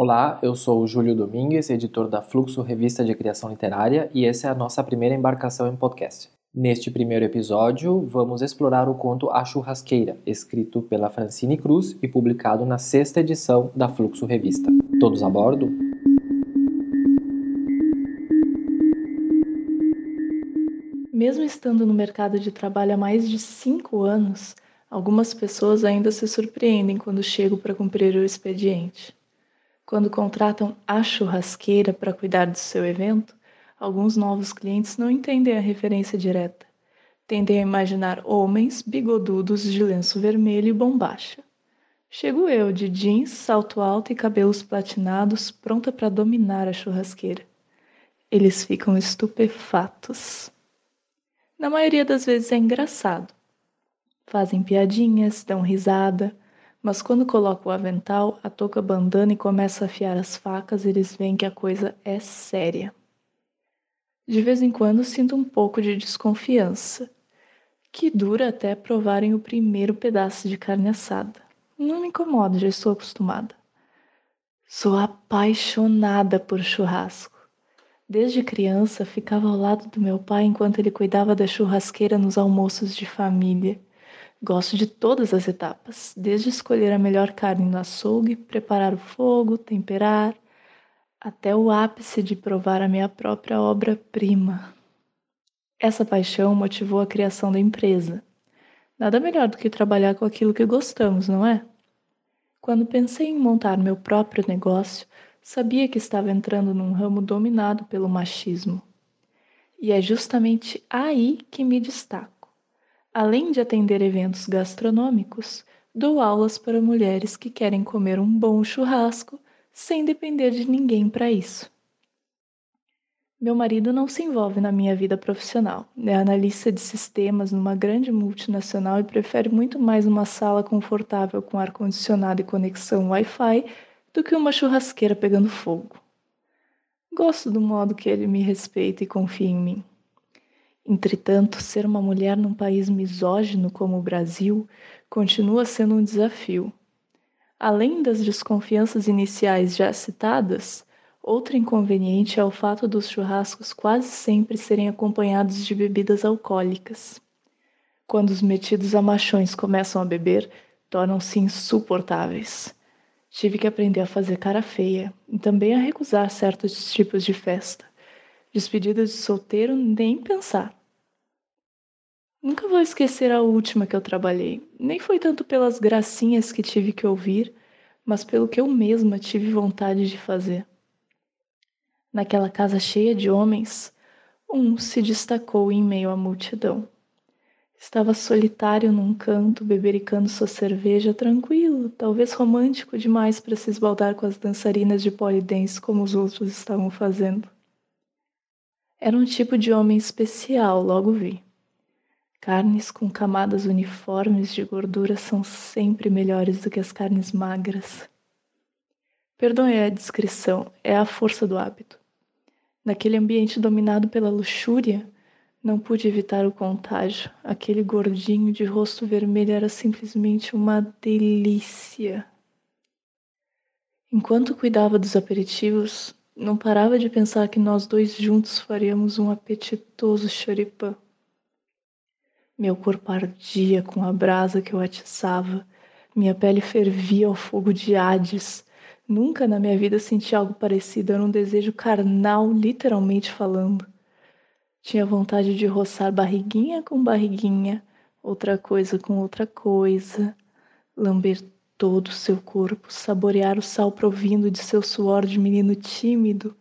Olá, eu sou o Júlio Domingues, editor da Fluxo Revista de Criação Literária, e essa é a nossa primeira embarcação em podcast. Neste primeiro episódio, vamos explorar o conto A Churrasqueira, escrito pela Francine Cruz e publicado na sexta edição da Fluxo Revista. Todos a bordo? Mesmo estando no mercado de trabalho há mais de cinco anos, algumas pessoas ainda se surpreendem quando chego para cumprir o expediente. Quando contratam a churrasqueira para cuidar do seu evento, alguns novos clientes não entendem a referência direta. Tendem a imaginar homens bigodudos de lenço vermelho e bombacha. Chego eu, de jeans, salto alto e cabelos platinados, pronta para dominar a churrasqueira. Eles ficam estupefatos. Na maioria das vezes é engraçado. Fazem piadinhas, dão risada mas quando coloca o avental, a touca bandana e começa a afiar as facas, eles veem que a coisa é séria. De vez em quando sinto um pouco de desconfiança, que dura até provarem o primeiro pedaço de carne assada. Não me incomoda, já estou acostumada. Sou apaixonada por churrasco. Desde criança ficava ao lado do meu pai enquanto ele cuidava da churrasqueira nos almoços de família. Gosto de todas as etapas, desde escolher a melhor carne no açougue, preparar o fogo, temperar, até o ápice de provar a minha própria obra-prima. Essa paixão motivou a criação da empresa. Nada melhor do que trabalhar com aquilo que gostamos, não é? Quando pensei em montar meu próprio negócio, sabia que estava entrando num ramo dominado pelo machismo. E é justamente aí que me destaco. Além de atender eventos gastronômicos, dou aulas para mulheres que querem comer um bom churrasco sem depender de ninguém para isso. Meu marido não se envolve na minha vida profissional. É analista de sistemas numa grande multinacional e prefere muito mais uma sala confortável com ar-condicionado e conexão Wi-Fi do que uma churrasqueira pegando fogo. Gosto do modo que ele me respeita e confia em mim. Entretanto, ser uma mulher num país misógino como o Brasil continua sendo um desafio. Além das desconfianças iniciais já citadas, outro inconveniente é o fato dos churrascos quase sempre serem acompanhados de bebidas alcoólicas. Quando os metidos a machões começam a beber, tornam-se insuportáveis. Tive que aprender a fazer cara feia e também a recusar certos tipos de festa. Despedidas de solteiro, nem pensar. Nunca vou esquecer a última que eu trabalhei. Nem foi tanto pelas gracinhas que tive que ouvir, mas pelo que eu mesma tive vontade de fazer. Naquela casa cheia de homens, um se destacou em meio à multidão. Estava solitário num canto, bebericando sua cerveja, tranquilo, talvez romântico demais para se esbaldar com as dançarinas de polidense como os outros estavam fazendo. Era um tipo de homem especial, logo vi. Carnes com camadas uniformes de gordura são sempre melhores do que as carnes magras. Perdoe a descrição, é a força do hábito. Naquele ambiente dominado pela luxúria, não pude evitar o contágio. Aquele gordinho de rosto vermelho era simplesmente uma delícia. Enquanto cuidava dos aperitivos, não parava de pensar que nós dois juntos faríamos um apetitoso choripã. Meu corpo ardia com a brasa que eu atiçava, minha pele fervia ao fogo de Hades. Nunca na minha vida senti algo parecido, era um desejo carnal, literalmente falando. Tinha vontade de roçar barriguinha com barriguinha, outra coisa com outra coisa, lamber todo o seu corpo, saborear o sal provindo de seu suor de menino tímido,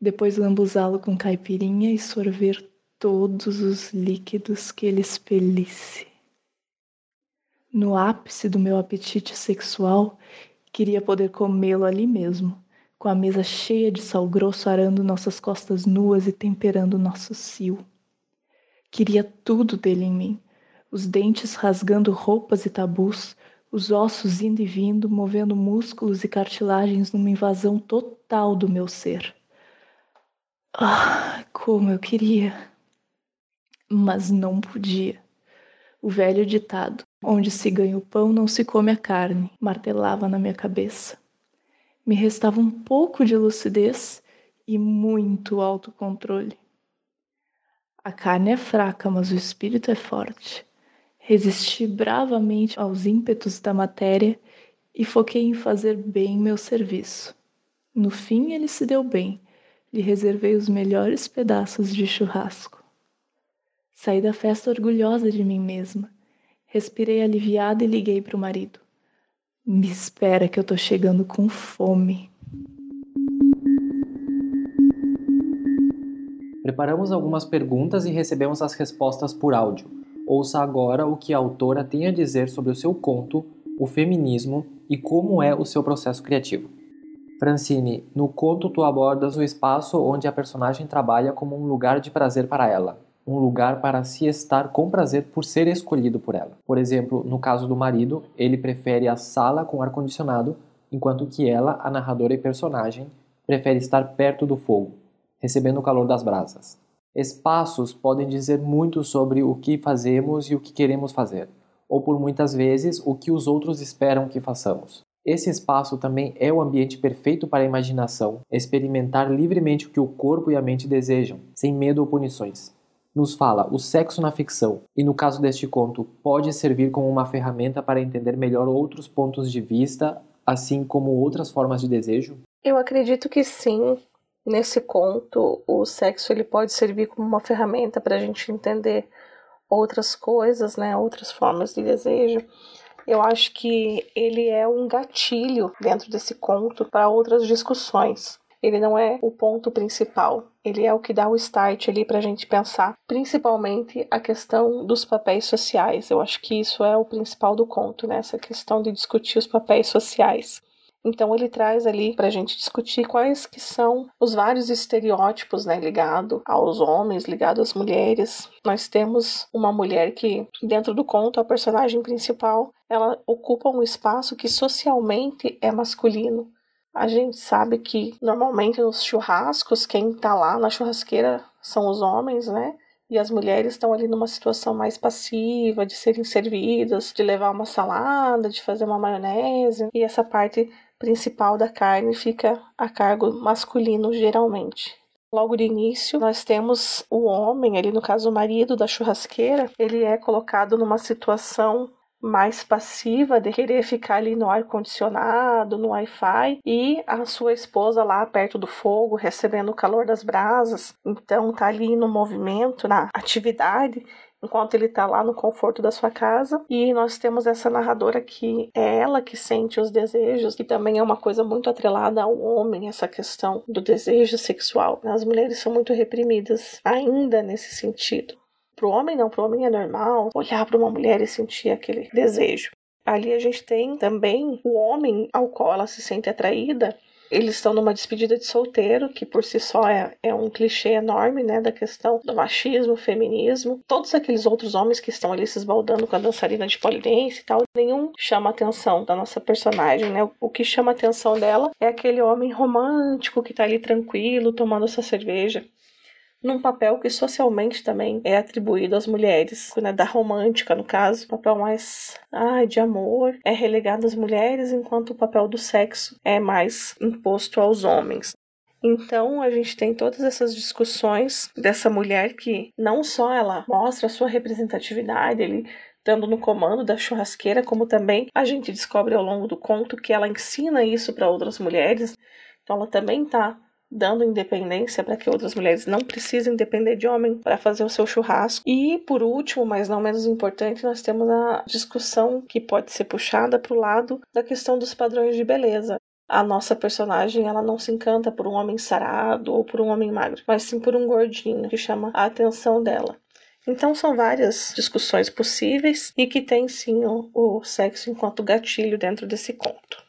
depois lambuzá-lo com caipirinha e sorver todos os líquidos que ele expelisse. No ápice do meu apetite sexual, queria poder comê-lo ali mesmo, com a mesa cheia de sal grosso arando nossas costas nuas e temperando nosso cio. Queria tudo dele em mim, os dentes rasgando roupas e tabus, os ossos indo e vindo, movendo músculos e cartilagens numa invasão total do meu ser. Ah, como eu queria! Mas não podia. O velho ditado, onde se ganha o pão não se come a carne, martelava na minha cabeça. Me restava um pouco de lucidez e muito autocontrole. A carne é fraca, mas o espírito é forte. Resisti bravamente aos ímpetos da matéria e foquei em fazer bem meu serviço. No fim, ele se deu bem. Lhe reservei os melhores pedaços de churrasco. Saí da festa orgulhosa de mim mesma. Respirei aliviada e liguei para o marido. Me espera que eu tô chegando com fome. Preparamos algumas perguntas e recebemos as respostas por áudio. Ouça agora o que a autora tem a dizer sobre o seu conto, o feminismo e como é o seu processo criativo. Francine, no conto tu abordas o espaço onde a personagem trabalha como um lugar de prazer para ela, um lugar para se estar com prazer por ser escolhido por ela. Por exemplo, no caso do marido, ele prefere a sala com ar-condicionado, enquanto que ela, a narradora e personagem, prefere estar perto do fogo, recebendo o calor das brasas. Espaços podem dizer muito sobre o que fazemos e o que queremos fazer, ou por muitas vezes o que os outros esperam que façamos. Esse espaço também é o ambiente perfeito para a imaginação, experimentar livremente o que o corpo e a mente desejam, sem medo ou punições. Nos fala o sexo na ficção, e no caso deste conto, pode servir como uma ferramenta para entender melhor outros pontos de vista, assim como outras formas de desejo? Eu acredito que sim, nesse conto, o sexo ele pode servir como uma ferramenta para a gente entender outras coisas, né, outras formas de desejo. Eu acho que ele é um gatilho dentro desse conto para outras discussões. Ele não é o ponto principal, ele é o que dá o start ali para a gente pensar, principalmente a questão dos papéis sociais. Eu acho que isso é o principal do conto, né? Essa questão de discutir os papéis sociais. Então ele traz ali para a gente discutir quais que são os vários estereótipos, né, ligado aos homens, ligado às mulheres. Nós temos uma mulher que dentro do conto a personagem principal, ela ocupa um espaço que socialmente é masculino. A gente sabe que normalmente nos churrascos quem está lá na churrasqueira são os homens, né? E as mulheres estão ali numa situação mais passiva, de serem servidas, de levar uma salada, de fazer uma maionese. E essa parte principal da carne fica a cargo masculino geralmente. Logo de início, nós temos o homem, ali no caso o marido da churrasqueira, ele é colocado numa situação mais passiva de querer ficar ali no ar condicionado, no Wi-Fi e a sua esposa lá perto do fogo recebendo o calor das brasas. Então tá ali no movimento, na atividade enquanto ele está lá no conforto da sua casa. E nós temos essa narradora que é ela que sente os desejos, que também é uma coisa muito atrelada ao homem, essa questão do desejo sexual. As mulheres são muito reprimidas ainda nesse sentido. Para o homem, não, para o homem é normal olhar para uma mulher e sentir aquele desejo. Ali a gente tem também o homem ao qual ela se sente atraída, eles estão numa despedida de solteiro, que por si só é, é um clichê enorme, né, da questão do machismo, feminismo. Todos aqueles outros homens que estão ali se esbaldando com a dançarina de polidense e tal, nenhum chama a atenção da nossa personagem, né? O que chama a atenção dela é aquele homem romântico que tá ali tranquilo, tomando sua cerveja num papel que socialmente também é atribuído às mulheres, né, da romântica, no caso, o papel mais ai, de amor é relegado às mulheres, enquanto o papel do sexo é mais imposto aos homens. Então a gente tem todas essas discussões dessa mulher que não só ela mostra a sua representatividade, ele estando no comando da churrasqueira, como também a gente descobre ao longo do conto que ela ensina isso para outras mulheres. Então ela também está dando independência para que outras mulheres não precisem depender de homem para fazer o seu churrasco. E por último, mas não menos importante, nós temos a discussão que pode ser puxada para o lado da questão dos padrões de beleza. A nossa personagem, ela não se encanta por um homem sarado ou por um homem magro, mas sim por um gordinho que chama a atenção dela. Então são várias discussões possíveis e que tem sim o, o sexo enquanto gatilho dentro desse conto.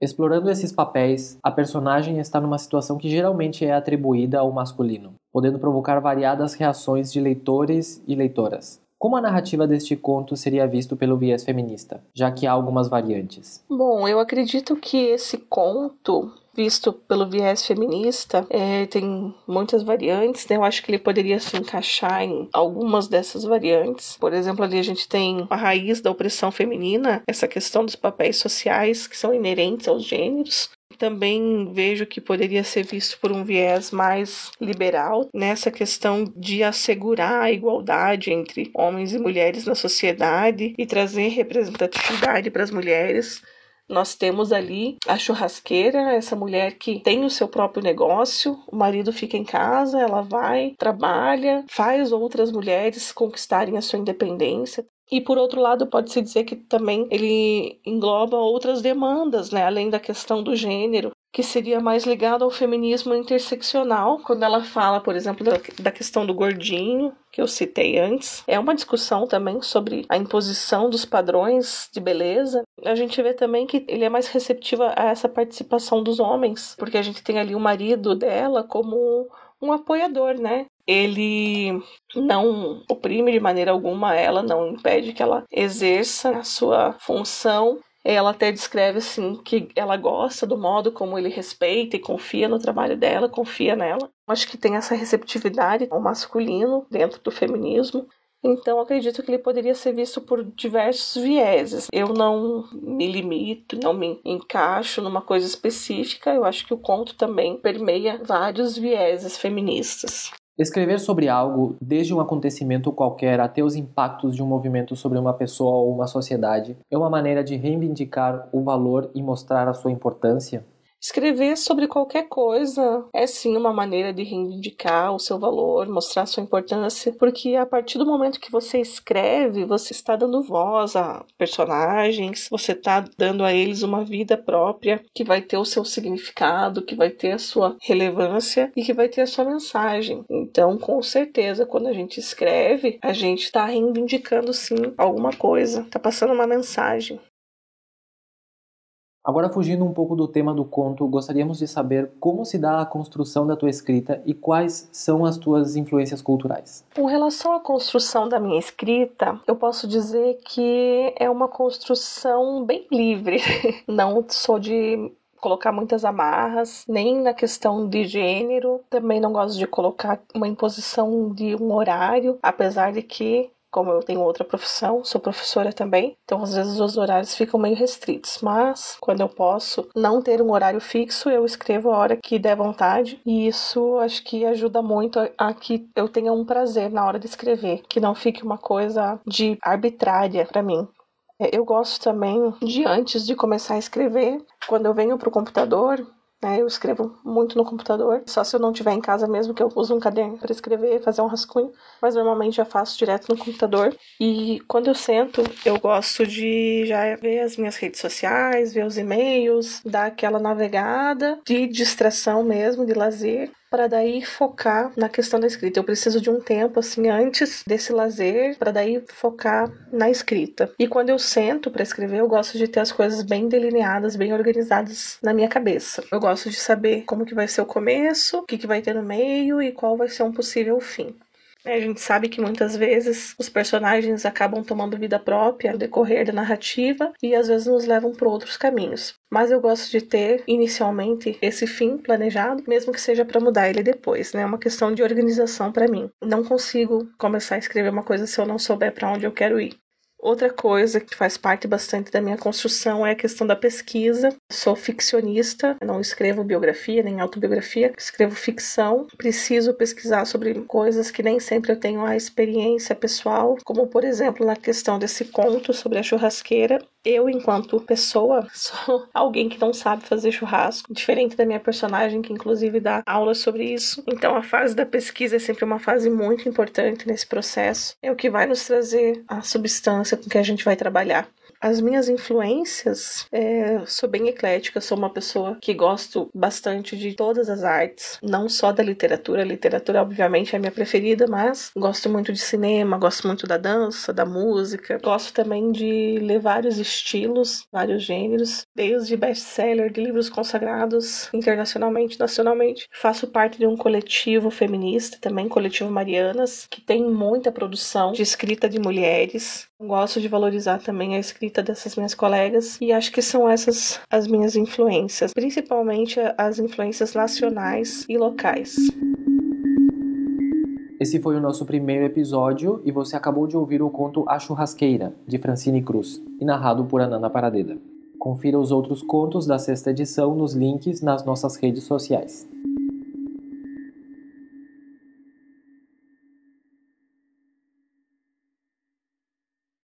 Explorando esses papéis, a personagem está numa situação que geralmente é atribuída ao masculino, podendo provocar variadas reações de leitores e leitoras. Como a narrativa deste conto seria visto pelo viés feminista, já que há algumas variantes? Bom, eu acredito que esse conto visto pelo viés feminista, é, tem muitas variantes, né? Eu acho que ele poderia se encaixar em algumas dessas variantes. Por exemplo, ali a gente tem a raiz da opressão feminina, essa questão dos papéis sociais que são inerentes aos gêneros também vejo que poderia ser visto por um viés mais liberal nessa questão de assegurar a igualdade entre homens e mulheres na sociedade e trazer representatividade para as mulheres nós temos ali a churrasqueira, essa mulher que tem o seu próprio negócio, o marido fica em casa, ela vai, trabalha, faz outras mulheres conquistarem a sua independência. E por outro lado, pode-se dizer que também ele engloba outras demandas, né, além da questão do gênero, que seria mais ligado ao feminismo interseccional, quando ela fala, por exemplo, da, da, questão do gordinho, que eu citei antes. É uma discussão também sobre a imposição dos padrões de beleza. A gente vê também que ele é mais receptivo a essa participação dos homens, porque a gente tem ali o marido dela como um apoiador, né? Ele não oprime de maneira alguma ela, não impede que ela exerça a sua função ela até descreve assim que ela gosta do modo como ele respeita e confia no trabalho dela, confia nela. Acho que tem essa receptividade ao masculino dentro do feminismo. Então, acredito que ele poderia ser visto por diversos vieses. Eu não me limito, não me encaixo numa coisa específica. Eu acho que o conto também permeia vários vieses feministas. Escrever sobre algo, desde um acontecimento qualquer até os impactos de um movimento sobre uma pessoa ou uma sociedade, é uma maneira de reivindicar o valor e mostrar a sua importância? Escrever sobre qualquer coisa é sim uma maneira de reivindicar o seu valor, mostrar sua importância, porque a partir do momento que você escreve, você está dando voz a personagens, você está dando a eles uma vida própria que vai ter o seu significado, que vai ter a sua relevância e que vai ter a sua mensagem. Então, com certeza, quando a gente escreve, a gente está reivindicando sim alguma coisa, está passando uma mensagem. Agora, fugindo um pouco do tema do conto, gostaríamos de saber como se dá a construção da tua escrita e quais são as tuas influências culturais. Com relação à construção da minha escrita, eu posso dizer que é uma construção bem livre. Não sou de colocar muitas amarras, nem na questão de gênero, também não gosto de colocar uma imposição de um horário, apesar de que como eu tenho outra profissão, sou professora também, então às vezes os horários ficam meio restritos, mas quando eu posso não ter um horário fixo, eu escrevo a hora que der vontade, e isso acho que ajuda muito a, a que eu tenha um prazer na hora de escrever, que não fique uma coisa de arbitrária para mim. É, eu gosto também de antes de começar a escrever, quando eu venho para o computador, né? Eu escrevo muito no computador, só se eu não estiver em casa mesmo que eu uso um caderno para escrever, fazer um rascunho, mas normalmente já faço direto no computador. E quando eu sento, eu gosto de já ver as minhas redes sociais, ver os e-mails, dar aquela navegada de distração mesmo, de lazer, para daí focar na questão da escrita. Eu preciso de um tempo assim antes desse lazer para daí focar na escrita. E quando eu sento para escrever, eu gosto de ter as coisas bem delineadas, bem organizadas na minha cabeça. Eu gosto de saber como que vai ser o começo, o que, que vai ter no meio e qual vai ser um possível fim. É, a gente sabe que muitas vezes os personagens acabam tomando vida própria no decorrer da narrativa e às vezes nos levam por outros caminhos. Mas eu gosto de ter inicialmente esse fim planejado, mesmo que seja para mudar ele depois, né? É uma questão de organização para mim. Não consigo começar a escrever uma coisa se eu não souber para onde eu quero ir. Outra coisa que faz parte bastante da minha construção é a questão da pesquisa. Sou ficcionista, não escrevo biografia nem autobiografia, escrevo ficção. Preciso pesquisar sobre coisas que nem sempre eu tenho a experiência pessoal, como por exemplo na questão desse conto sobre a churrasqueira. Eu, enquanto pessoa, sou alguém que não sabe fazer churrasco, diferente da minha personagem, que inclusive dá aula sobre isso. Então, a fase da pesquisa é sempre uma fase muito importante nesse processo. É o que vai nos trazer a substância com que a gente vai trabalhar. As minhas influências, é, sou bem eclética, sou uma pessoa que gosto bastante de todas as artes, não só da literatura. A literatura, obviamente, é a minha preferida, mas gosto muito de cinema, gosto muito da dança, da música. Gosto também de ler vários estilos, vários gêneros, desde best-seller, de livros consagrados internacionalmente, nacionalmente. Faço parte de um coletivo feminista, também coletivo Marianas, que tem muita produção de escrita de mulheres. Gosto de valorizar também a escrita dessas minhas colegas e acho que são essas as minhas influências, principalmente as influências nacionais e locais. Esse foi o nosso primeiro episódio e você acabou de ouvir o conto A Churrasqueira, de Francine Cruz, e narrado por Anana Paradeda. Confira os outros contos da sexta edição nos links nas nossas redes sociais.